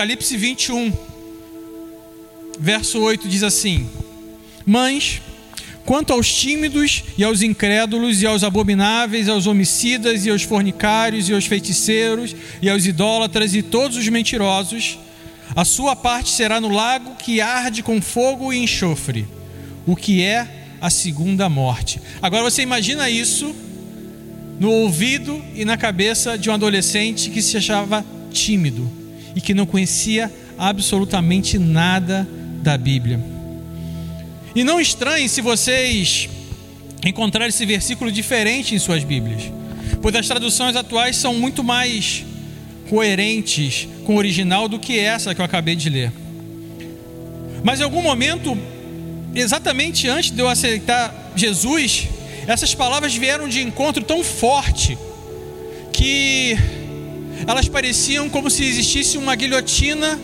Apocalipse 21, verso 8 diz assim: Mães, quanto aos tímidos e aos incrédulos e aos abomináveis, aos homicidas e aos fornicários e aos feiticeiros e aos idólatras e todos os mentirosos, a sua parte será no lago que arde com fogo e enxofre, o que é a segunda morte. Agora você imagina isso no ouvido e na cabeça de um adolescente que se achava tímido e que não conhecia absolutamente nada da Bíblia. E não estranhe se vocês encontrarem esse versículo diferente em suas Bíblias, pois as traduções atuais são muito mais coerentes com o original do que essa que eu acabei de ler. Mas em algum momento, exatamente antes de eu aceitar Jesus, essas palavras vieram de encontro tão forte que elas pareciam como se existisse uma guilhotina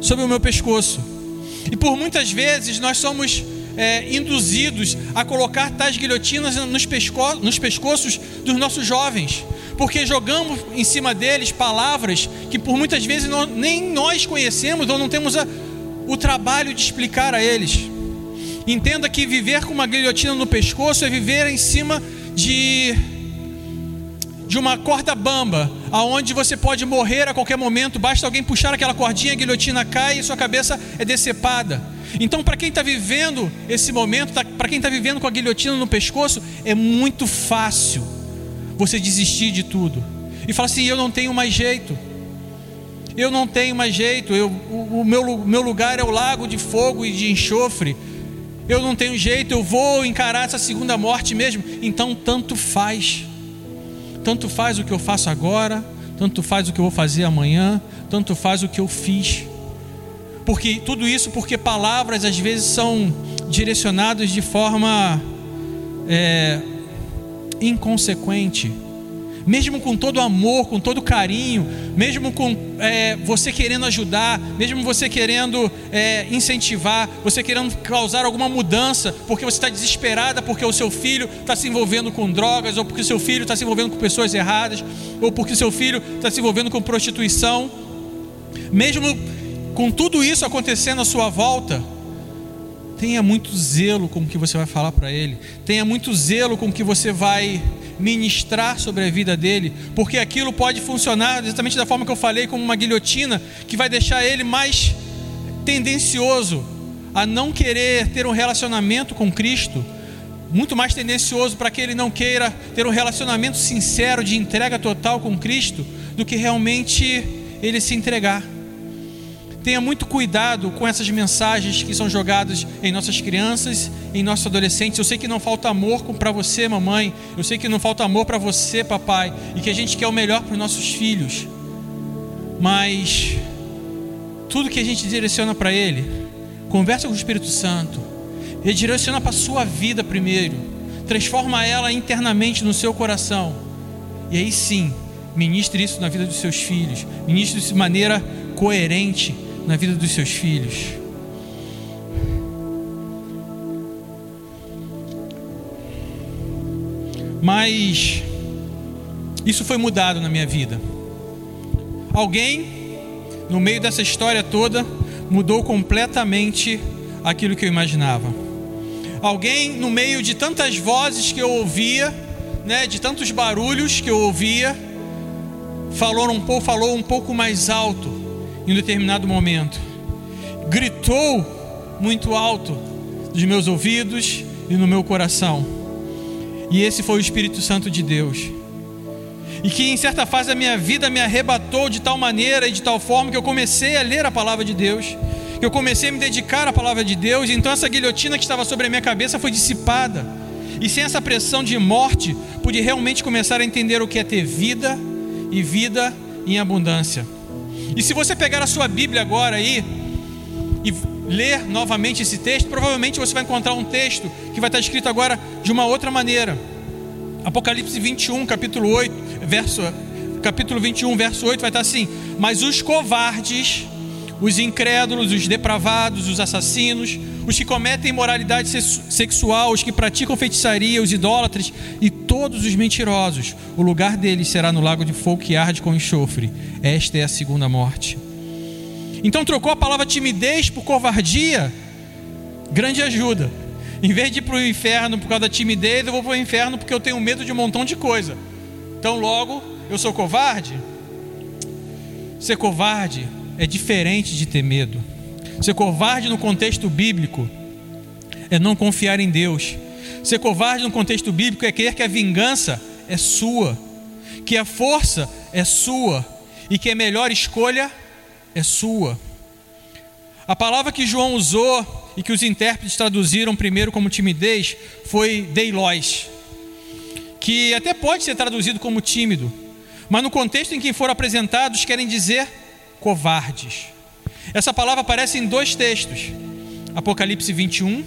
sobre o meu pescoço. E por muitas vezes nós somos é, induzidos a colocar tais guilhotinas nos, pesco nos pescoços dos nossos jovens, porque jogamos em cima deles palavras que por muitas vezes não, nem nós conhecemos ou não temos a, o trabalho de explicar a eles. Entenda que viver com uma guilhotina no pescoço é viver em cima de de uma corda bamba, aonde você pode morrer a qualquer momento, basta alguém puxar aquela cordinha, a guilhotina cai e sua cabeça é decepada. Então, para quem está vivendo esse momento, tá, para quem está vivendo com a guilhotina no pescoço, é muito fácil você desistir de tudo e falar assim: eu não tenho mais jeito. Eu não tenho mais jeito. Eu, o, o meu, meu lugar é o lago de fogo e de enxofre. Eu não tenho jeito. Eu vou encarar essa segunda morte mesmo. Então, tanto faz. Tanto faz o que eu faço agora. Tanto faz o que eu vou fazer amanhã. Tanto faz o que eu fiz. Porque tudo isso porque palavras às vezes são direcionadas de forma é, inconsequente mesmo com todo amor, com todo carinho, mesmo com é, você querendo ajudar, mesmo você querendo é, incentivar, você querendo causar alguma mudança, porque você está desesperada porque o seu filho está se envolvendo com drogas, ou porque o seu filho está se envolvendo com pessoas erradas, ou porque o seu filho está se envolvendo com prostituição, mesmo com tudo isso acontecendo à sua volta, tenha muito zelo com o que você vai falar para ele, tenha muito zelo com o que você vai ministrar sobre a vida dele, porque aquilo pode funcionar exatamente da forma que eu falei, como uma guilhotina, que vai deixar ele mais tendencioso a não querer ter um relacionamento com Cristo, muito mais tendencioso para que ele não queira ter um relacionamento sincero de entrega total com Cristo, do que realmente ele se entregar. Tenha muito cuidado com essas mensagens que são jogadas em nossas crianças, em nossos adolescentes. Eu sei que não falta amor para você, mamãe. Eu sei que não falta amor para você, papai. E que a gente quer o melhor para os nossos filhos. Mas tudo que a gente direciona para ele, conversa com o Espírito Santo. Redireciona para a sua vida primeiro. Transforma ela internamente no seu coração. E aí sim, ministre isso na vida dos seus filhos. Ministre isso de maneira coerente na vida dos seus filhos. Mas isso foi mudado na minha vida. Alguém, no meio dessa história toda, mudou completamente aquilo que eu imaginava. Alguém, no meio de tantas vozes que eu ouvia, né, de tantos barulhos que eu ouvia, falou um pouco, falou um pouco mais alto em determinado momento, gritou muito alto dos meus ouvidos e no meu coração. E esse foi o Espírito Santo de Deus. E que em certa fase da minha vida me arrebatou de tal maneira e de tal forma que eu comecei a ler a palavra de Deus, que eu comecei a me dedicar à palavra de Deus, então essa guilhotina que estava sobre a minha cabeça foi dissipada. E sem essa pressão de morte, pude realmente começar a entender o que é ter vida e vida em abundância. E se você pegar a sua Bíblia agora aí e ler novamente esse texto, provavelmente você vai encontrar um texto que vai estar escrito agora de uma outra maneira. Apocalipse 21, capítulo 8, verso capítulo 21, verso 8 vai estar assim: "Mas os covardes, os incrédulos, os depravados, os assassinos, os que cometem imoralidade sexual, os que praticam feitiçaria, os idólatras e todos os mentirosos. O lugar deles será no lago de fogo que arde com enxofre. Esta é a segunda morte. Então trocou a palavra timidez por covardia. Grande ajuda. Em vez de ir para o inferno por causa da timidez, eu vou para o inferno porque eu tenho medo de um montão de coisa. Então logo eu sou covarde? Ser covarde é diferente de ter medo. Ser covarde no contexto bíblico é não confiar em Deus. Ser covarde no contexto bíblico é querer que a vingança é sua, que a força é sua e que a melhor escolha é sua. A palavra que João usou e que os intérpretes traduziram primeiro como timidez foi deilois, que até pode ser traduzido como tímido, mas no contexto em que foram apresentados querem dizer covardes. Essa palavra aparece em dois textos, Apocalipse 21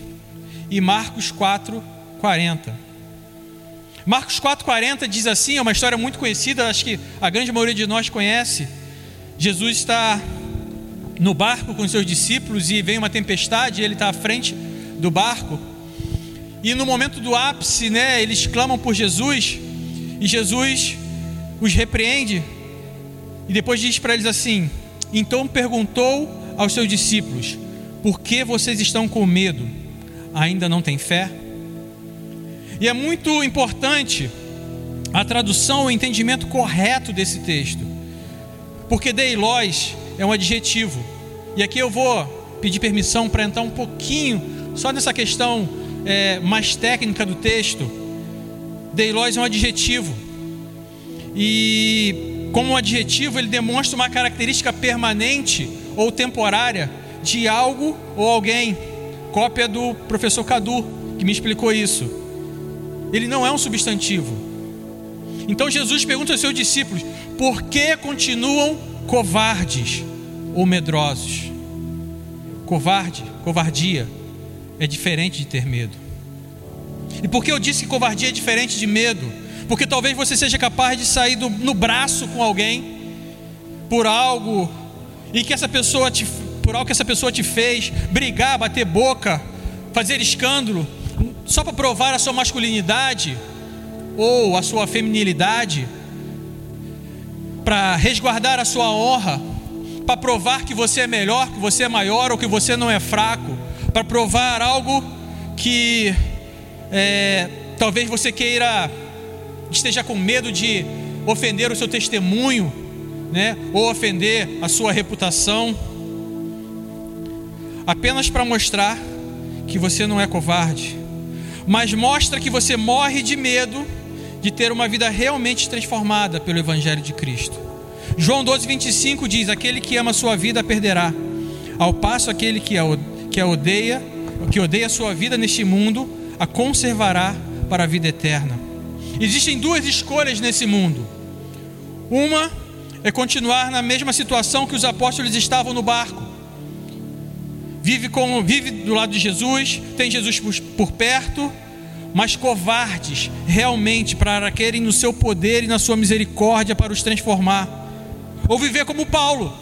e Marcos 4, 40. Marcos 4,40 diz assim, é uma história muito conhecida, acho que a grande maioria de nós conhece. Jesus está no barco com seus discípulos e vem uma tempestade, ele está à frente do barco. E no momento do ápice, né, eles clamam por Jesus, e Jesus os repreende, e depois diz para eles assim: Então perguntou aos seus discípulos: Por que vocês estão com medo? Ainda não têm fé? E é muito importante a tradução, o entendimento correto desse texto, porque deilós é um adjetivo, e aqui eu vou pedir permissão para entrar um pouquinho só nessa questão é, mais técnica do texto. Deilós é um adjetivo, e como um adjetivo, ele demonstra uma característica permanente ou temporária de algo ou alguém. Cópia do professor Cadu, que me explicou isso. Ele não é um substantivo. Então Jesus pergunta aos seus discípulos: por que continuam covardes ou medrosos? Covarde, covardia é diferente de ter medo. E por que eu disse que covardia é diferente de medo? porque talvez você seja capaz de sair do, no braço com alguém por algo e que essa pessoa te, por algo que essa pessoa te fez, brigar, bater boca, fazer escândalo, só para provar a sua masculinidade ou a sua feminilidade, para resguardar a sua honra, para provar que você é melhor, que você é maior ou que você não é fraco, para provar algo que é, talvez você queira esteja com medo de ofender o seu testemunho, né? ou ofender a sua reputação, apenas para mostrar que você não é covarde, mas mostra que você morre de medo de ter uma vida realmente transformada pelo Evangelho de Cristo. João 12, 25 diz: Aquele que ama a sua vida perderá, ao passo aquele que a, que a odeia, que odeia a sua vida neste mundo, a conservará para a vida eterna. Existem duas escolhas nesse mundo. Uma é continuar na mesma situação que os apóstolos estavam no barco. Vive, com, vive do lado de Jesus, tem Jesus por, por perto, mas covardes realmente para querem no seu poder e na sua misericórdia para os transformar. Ou viver como Paulo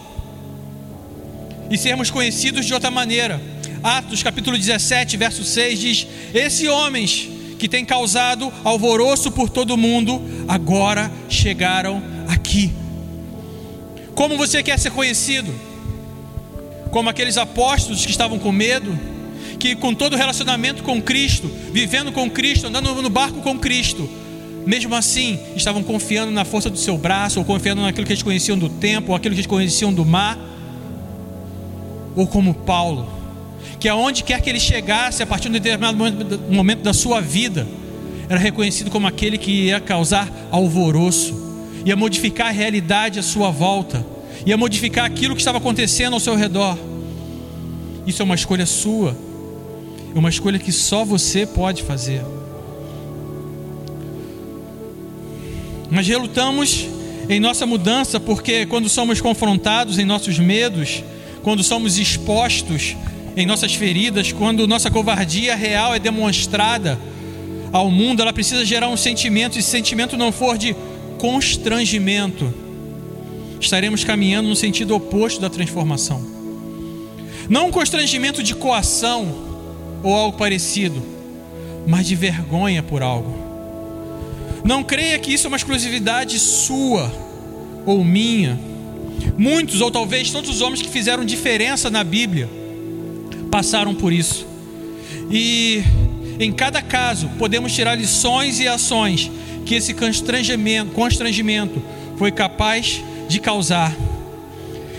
e sermos conhecidos de outra maneira. Atos capítulo 17, verso 6 diz: Esses homens que tem causado alvoroço por todo mundo, agora chegaram aqui. Como você quer ser conhecido? Como aqueles apóstolos que estavam com medo, que com todo o relacionamento com Cristo, vivendo com Cristo, andando no barco com Cristo, mesmo assim estavam confiando na força do seu braço, ou confiando naquilo que eles conheciam do tempo, ou aquilo que eles conheciam do mar, ou como Paulo, que aonde quer que ele chegasse, a partir de um determinado momento da sua vida, era reconhecido como aquele que ia causar alvoroço, ia modificar a realidade à sua volta, ia modificar aquilo que estava acontecendo ao seu redor. Isso é uma escolha sua, é uma escolha que só você pode fazer. Nós relutamos em nossa mudança porque, quando somos confrontados em nossos medos, quando somos expostos em nossas feridas, quando nossa covardia real é demonstrada ao mundo, ela precisa gerar um sentimento, e se sentimento não for de constrangimento, estaremos caminhando no sentido oposto da transformação. Não um constrangimento de coação ou algo parecido, mas de vergonha por algo. Não creia que isso é uma exclusividade sua ou minha. Muitos, ou talvez todos os homens que fizeram diferença na Bíblia, passaram por isso. E em cada caso, podemos tirar lições e ações que esse constrangimento, constrangimento foi capaz de causar.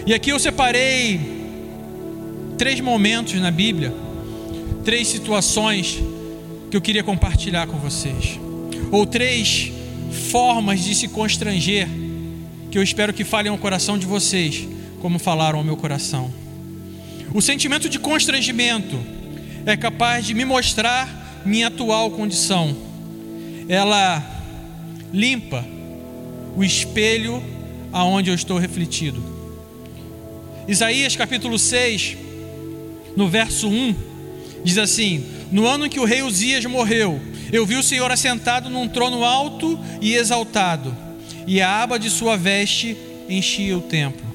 E aqui eu separei três momentos na Bíblia, três situações que eu queria compartilhar com vocês, ou três formas de se constranger que eu espero que falem ao coração de vocês, como falaram ao meu coração. O sentimento de constrangimento é capaz de me mostrar minha atual condição. Ela limpa o espelho aonde eu estou refletido. Isaías capítulo 6, no verso 1, diz assim: No ano em que o rei Uzias morreu, eu vi o Senhor assentado num trono alto e exaltado, e a aba de sua veste enchia o templo.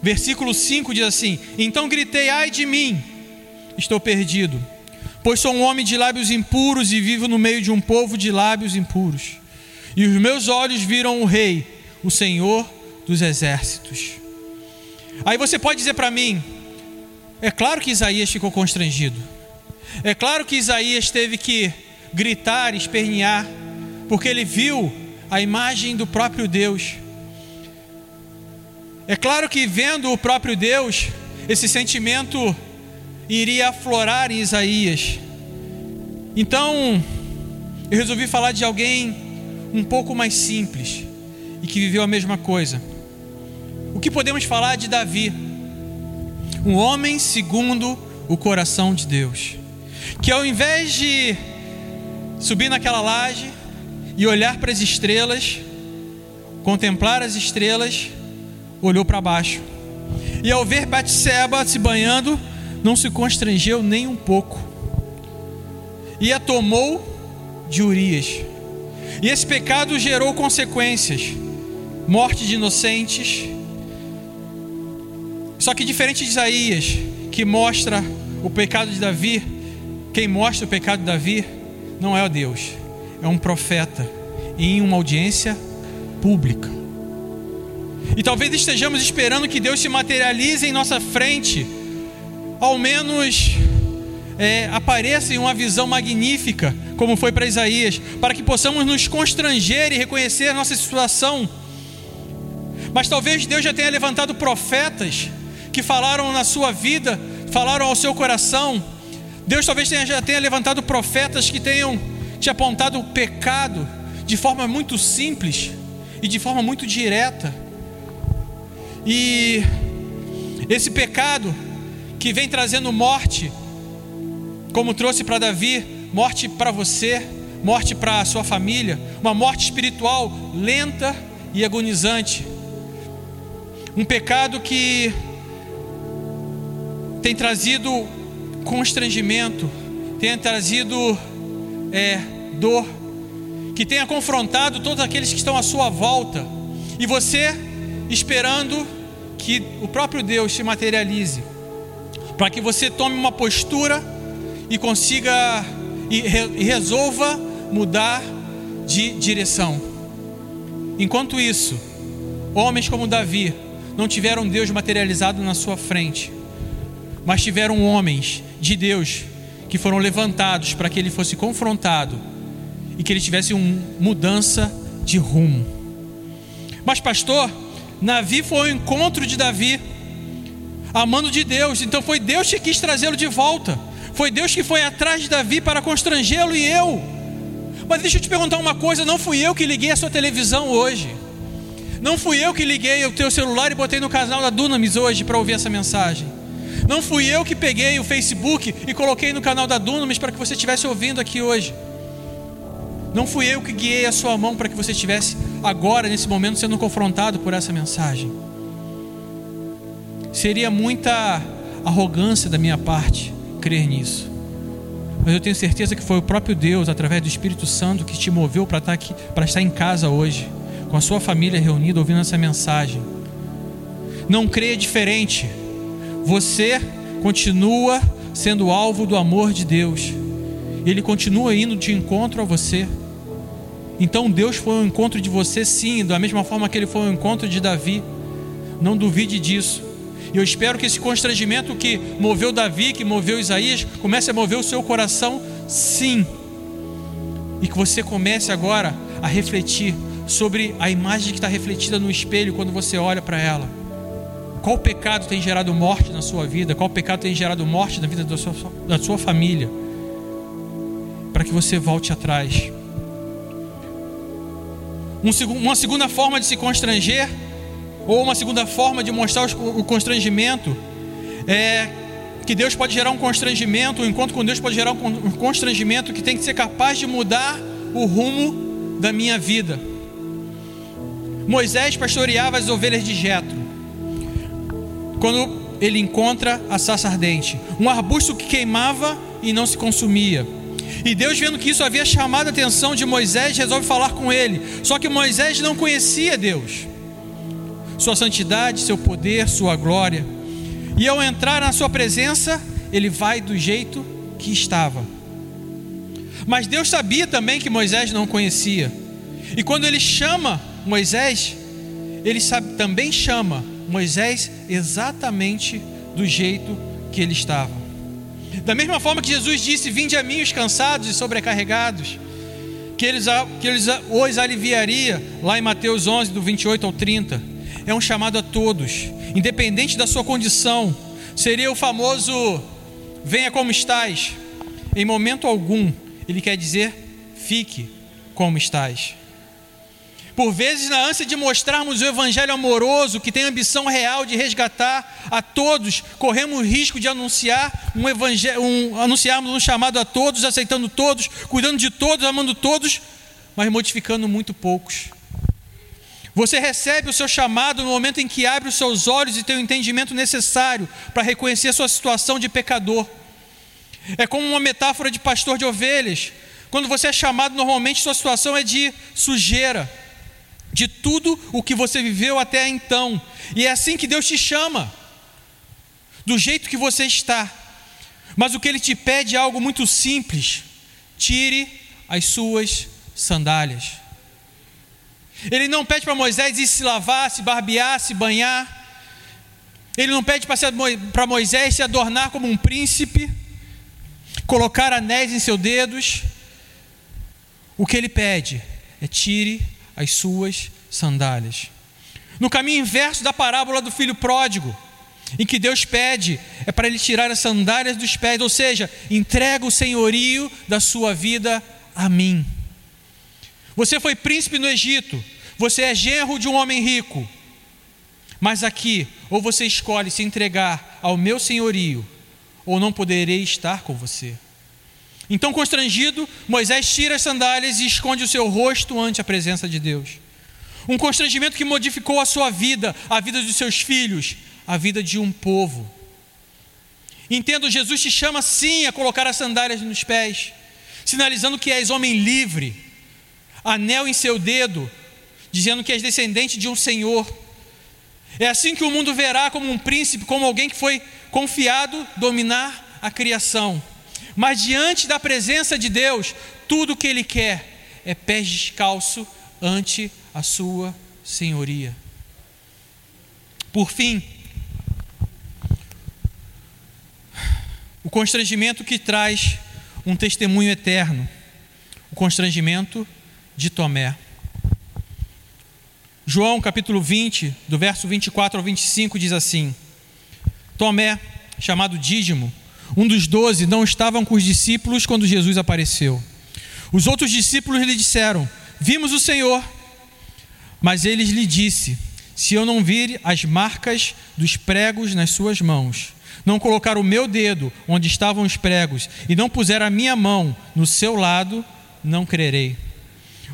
Versículo 5 diz assim: Então gritei, ai de mim, estou perdido, pois sou um homem de lábios impuros e vivo no meio de um povo de lábios impuros. E os meus olhos viram o Rei, o Senhor dos exércitos. Aí você pode dizer para mim, é claro que Isaías ficou constrangido. É claro que Isaías teve que gritar, espernear, porque ele viu a imagem do próprio Deus. É claro que vendo o próprio Deus, esse sentimento iria aflorar em Isaías. Então, eu resolvi falar de alguém um pouco mais simples e que viveu a mesma coisa. Que podemos falar de Davi? Um homem segundo o coração de Deus, que ao invés de subir naquela laje e olhar para as estrelas, contemplar as estrelas, olhou para baixo. E ao ver Batseba se banhando, não se constrangeu nem um pouco. E a tomou de Urias. E esse pecado gerou consequências: morte de inocentes. Só que diferente de Isaías, que mostra o pecado de Davi, quem mostra o pecado de Davi não é o Deus, é um profeta em uma audiência pública. E talvez estejamos esperando que Deus se materialize em nossa frente, ao menos é, apareça em uma visão magnífica, como foi para Isaías, para que possamos nos constranger e reconhecer a nossa situação. Mas talvez Deus já tenha levantado profetas que falaram na sua vida, falaram ao seu coração, Deus talvez tenha, já tenha levantado profetas que tenham te apontado o pecado de forma muito simples e de forma muito direta. E esse pecado que vem trazendo morte, como trouxe para Davi, morte para você, morte para a sua família, uma morte espiritual lenta e agonizante. Um pecado que tem trazido constrangimento, tenha trazido é, dor, que tenha confrontado todos aqueles que estão à sua volta, e você esperando que o próprio Deus se materialize, para que você tome uma postura e consiga e, re, e resolva mudar de direção. Enquanto isso, homens como Davi não tiveram Deus materializado na sua frente, mas tiveram homens de Deus que foram levantados para que ele fosse confrontado e que ele tivesse uma mudança de rumo. Mas, pastor, Navi foi ao encontro de Davi, amando de Deus, então foi Deus que quis trazê-lo de volta, foi Deus que foi atrás de Davi para constrangê-lo e eu. Mas deixa eu te perguntar uma coisa: não fui eu que liguei a sua televisão hoje, não fui eu que liguei o teu celular e botei no canal da Dunamis hoje para ouvir essa mensagem. Não fui eu que peguei o Facebook e coloquei no canal da Dunamis para que você estivesse ouvindo aqui hoje. Não fui eu que guiei a sua mão para que você estivesse agora, nesse momento, sendo confrontado por essa mensagem. Seria muita arrogância da minha parte crer nisso. Mas eu tenho certeza que foi o próprio Deus, através do Espírito Santo, que te moveu para estar aqui, para estar em casa hoje, com a sua família reunida, ouvindo essa mensagem. Não creia diferente você continua sendo alvo do amor de Deus. Ele continua indo de encontro a você. Então Deus foi ao encontro de você, sim, da mesma forma que ele foi ao encontro de Davi. Não duvide disso. E eu espero que esse constrangimento que moveu Davi, que moveu Isaías, comece a mover o seu coração, sim. E que você comece agora a refletir sobre a imagem que está refletida no espelho quando você olha para ela. Qual pecado tem gerado morte na sua vida? Qual pecado tem gerado morte na vida da sua, da sua família? Para que você volte atrás. Um, uma segunda forma de se constranger, ou uma segunda forma de mostrar o constrangimento, é que Deus pode gerar um constrangimento, o encontro com Deus pode gerar um constrangimento que tem que ser capaz de mudar o rumo da minha vida. Moisés pastoreava as ovelhas de Jetro. Quando ele encontra a sarça ardente, um arbusto que queimava e não se consumia. E Deus, vendo que isso havia chamado a atenção de Moisés, resolve falar com ele. Só que Moisés não conhecia Deus, sua santidade, seu poder, sua glória. E ao entrar na sua presença, ele vai do jeito que estava. Mas Deus sabia também que Moisés não conhecia. E quando ele chama Moisés, ele sabe, também chama Moisés exatamente do jeito que ele estava. Da mesma forma que Jesus disse: Vinde a mim os cansados e sobrecarregados, que eles, que eles os aliviaria, lá em Mateus 11, do 28 ao 30. É um chamado a todos, independente da sua condição. Seria o famoso: Venha como estás. Em momento algum, ele quer dizer: Fique como estás. Por vezes, na ânsia de mostrarmos o evangelho amoroso, que tem a ambição real de resgatar a todos, corremos o risco de anunciar um evangelho, um, anunciarmos um chamado a todos, aceitando todos, cuidando de todos, amando todos, mas modificando muito poucos. Você recebe o seu chamado no momento em que abre os seus olhos e tem o entendimento necessário para reconhecer sua situação de pecador. É como uma metáfora de pastor de ovelhas. Quando você é chamado, normalmente sua situação é de sujeira de tudo o que você viveu até então. E é assim que Deus te chama, do jeito que você está. Mas o que Ele te pede é algo muito simples: tire as suas sandálias. Ele não pede para Moisés ir se lavar, se barbear, se banhar. Ele não pede para Moisés se adornar como um príncipe, colocar anéis em seus dedos. O que ele pede é tire as suas sandálias. No caminho inverso da parábola do filho pródigo, em que Deus pede é para ele tirar as sandálias dos pés, ou seja, entrega o senhorio da sua vida a mim. Você foi príncipe no Egito, você é genro de um homem rico, mas aqui, ou você escolhe se entregar ao meu senhorio, ou não poderei estar com você. Então, constrangido, Moisés tira as sandálias e esconde o seu rosto ante a presença de Deus. Um constrangimento que modificou a sua vida, a vida dos seus filhos, a vida de um povo. Entendo, Jesus te chama sim a colocar as sandálias nos pés, sinalizando que és homem livre, anel em seu dedo, dizendo que és descendente de um Senhor. É assim que o mundo verá como um príncipe, como alguém que foi confiado dominar a criação. Mas diante da presença de Deus, tudo o que Ele quer é pés descalço ante a sua senhoria. Por fim, o constrangimento que traz um testemunho eterno, o constrangimento de Tomé. João capítulo 20, do verso 24 ao 25, diz assim: Tomé, chamado Dídimo, um dos doze, não estavam com os discípulos quando Jesus apareceu. Os outros discípulos lhe disseram: Vimos o Senhor. Mas ele lhe disse: Se eu não vir as marcas dos pregos nas suas mãos, não colocar o meu dedo onde estavam os pregos e não puser a minha mão no seu lado, não crerei.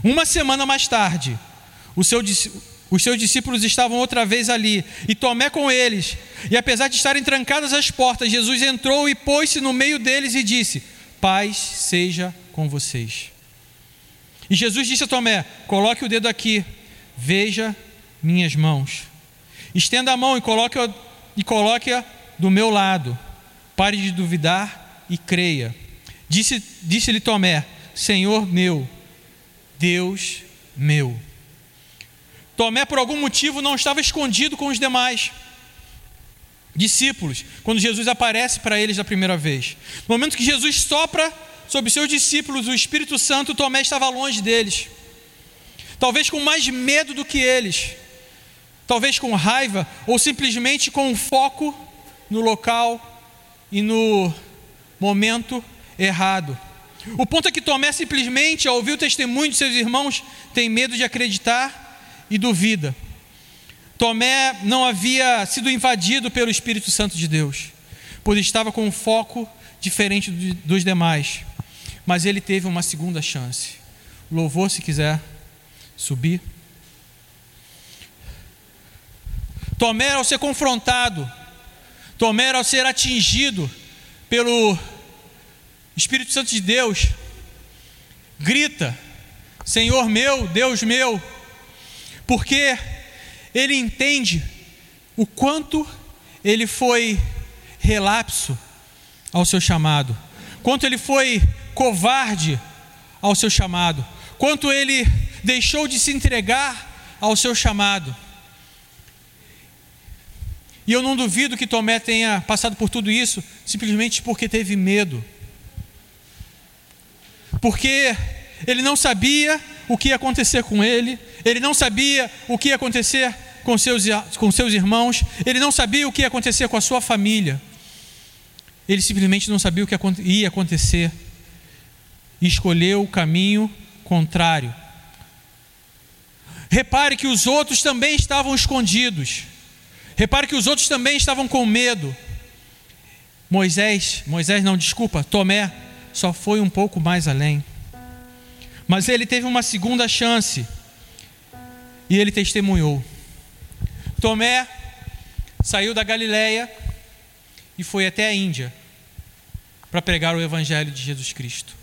Uma semana mais tarde, seu, os seus discípulos estavam outra vez ali, e Tomé com eles. E apesar de estarem trancadas as portas, Jesus entrou e pôs-se no meio deles e disse: Paz seja com vocês. E Jesus disse a Tomé: Coloque o dedo aqui, veja minhas mãos. Estenda a mão e coloque-a coloque do meu lado. Pare de duvidar e creia. Disse-lhe disse Tomé: Senhor meu, Deus meu. Tomé, por algum motivo, não estava escondido com os demais discípulos, quando Jesus aparece para eles da primeira vez. No momento que Jesus sopra sobre seus discípulos o Espírito Santo, Tomé estava longe deles. Talvez com mais medo do que eles, talvez com raiva, ou simplesmente com um foco no local e no momento errado. O ponto é que Tomé simplesmente, ao ouvir o testemunho de seus irmãos, tem medo de acreditar e duvida. Tomé não havia sido invadido pelo Espírito Santo de Deus, pois estava com um foco diferente dos demais. Mas ele teve uma segunda chance. Louvor, se quiser subir. Tomé, ao ser confrontado, Tomé, ao ser atingido pelo Espírito Santo de Deus, grita: Senhor meu, Deus meu, porque ele entende o quanto ele foi relapso ao seu chamado, quanto ele foi covarde ao seu chamado, quanto ele deixou de se entregar ao seu chamado. E eu não duvido que Tomé tenha passado por tudo isso simplesmente porque teve medo porque ele não sabia o que ia acontecer com ele, ele não sabia o que ia acontecer com seus, com seus irmãos, ele não sabia o que ia acontecer com a sua família, ele simplesmente não sabia o que ia acontecer e escolheu o caminho contrário. Repare que os outros também estavam escondidos. Repare que os outros também estavam com medo. Moisés, Moisés não, desculpa, Tomé só foi um pouco mais além. Mas ele teve uma segunda chance e ele testemunhou. Tomé saiu da Galiléia e foi até a Índia para pregar o evangelho de Jesus Cristo.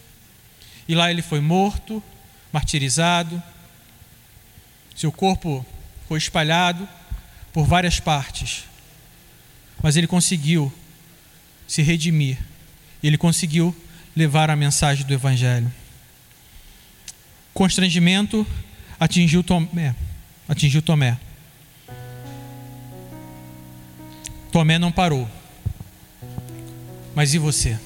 E lá ele foi morto, martirizado, seu corpo foi espalhado por várias partes. Mas ele conseguiu se redimir. Ele conseguiu levar a mensagem do Evangelho. Constrangimento atingiu Tomé. Atingiu Tomé. Tomé não parou. Mas e você?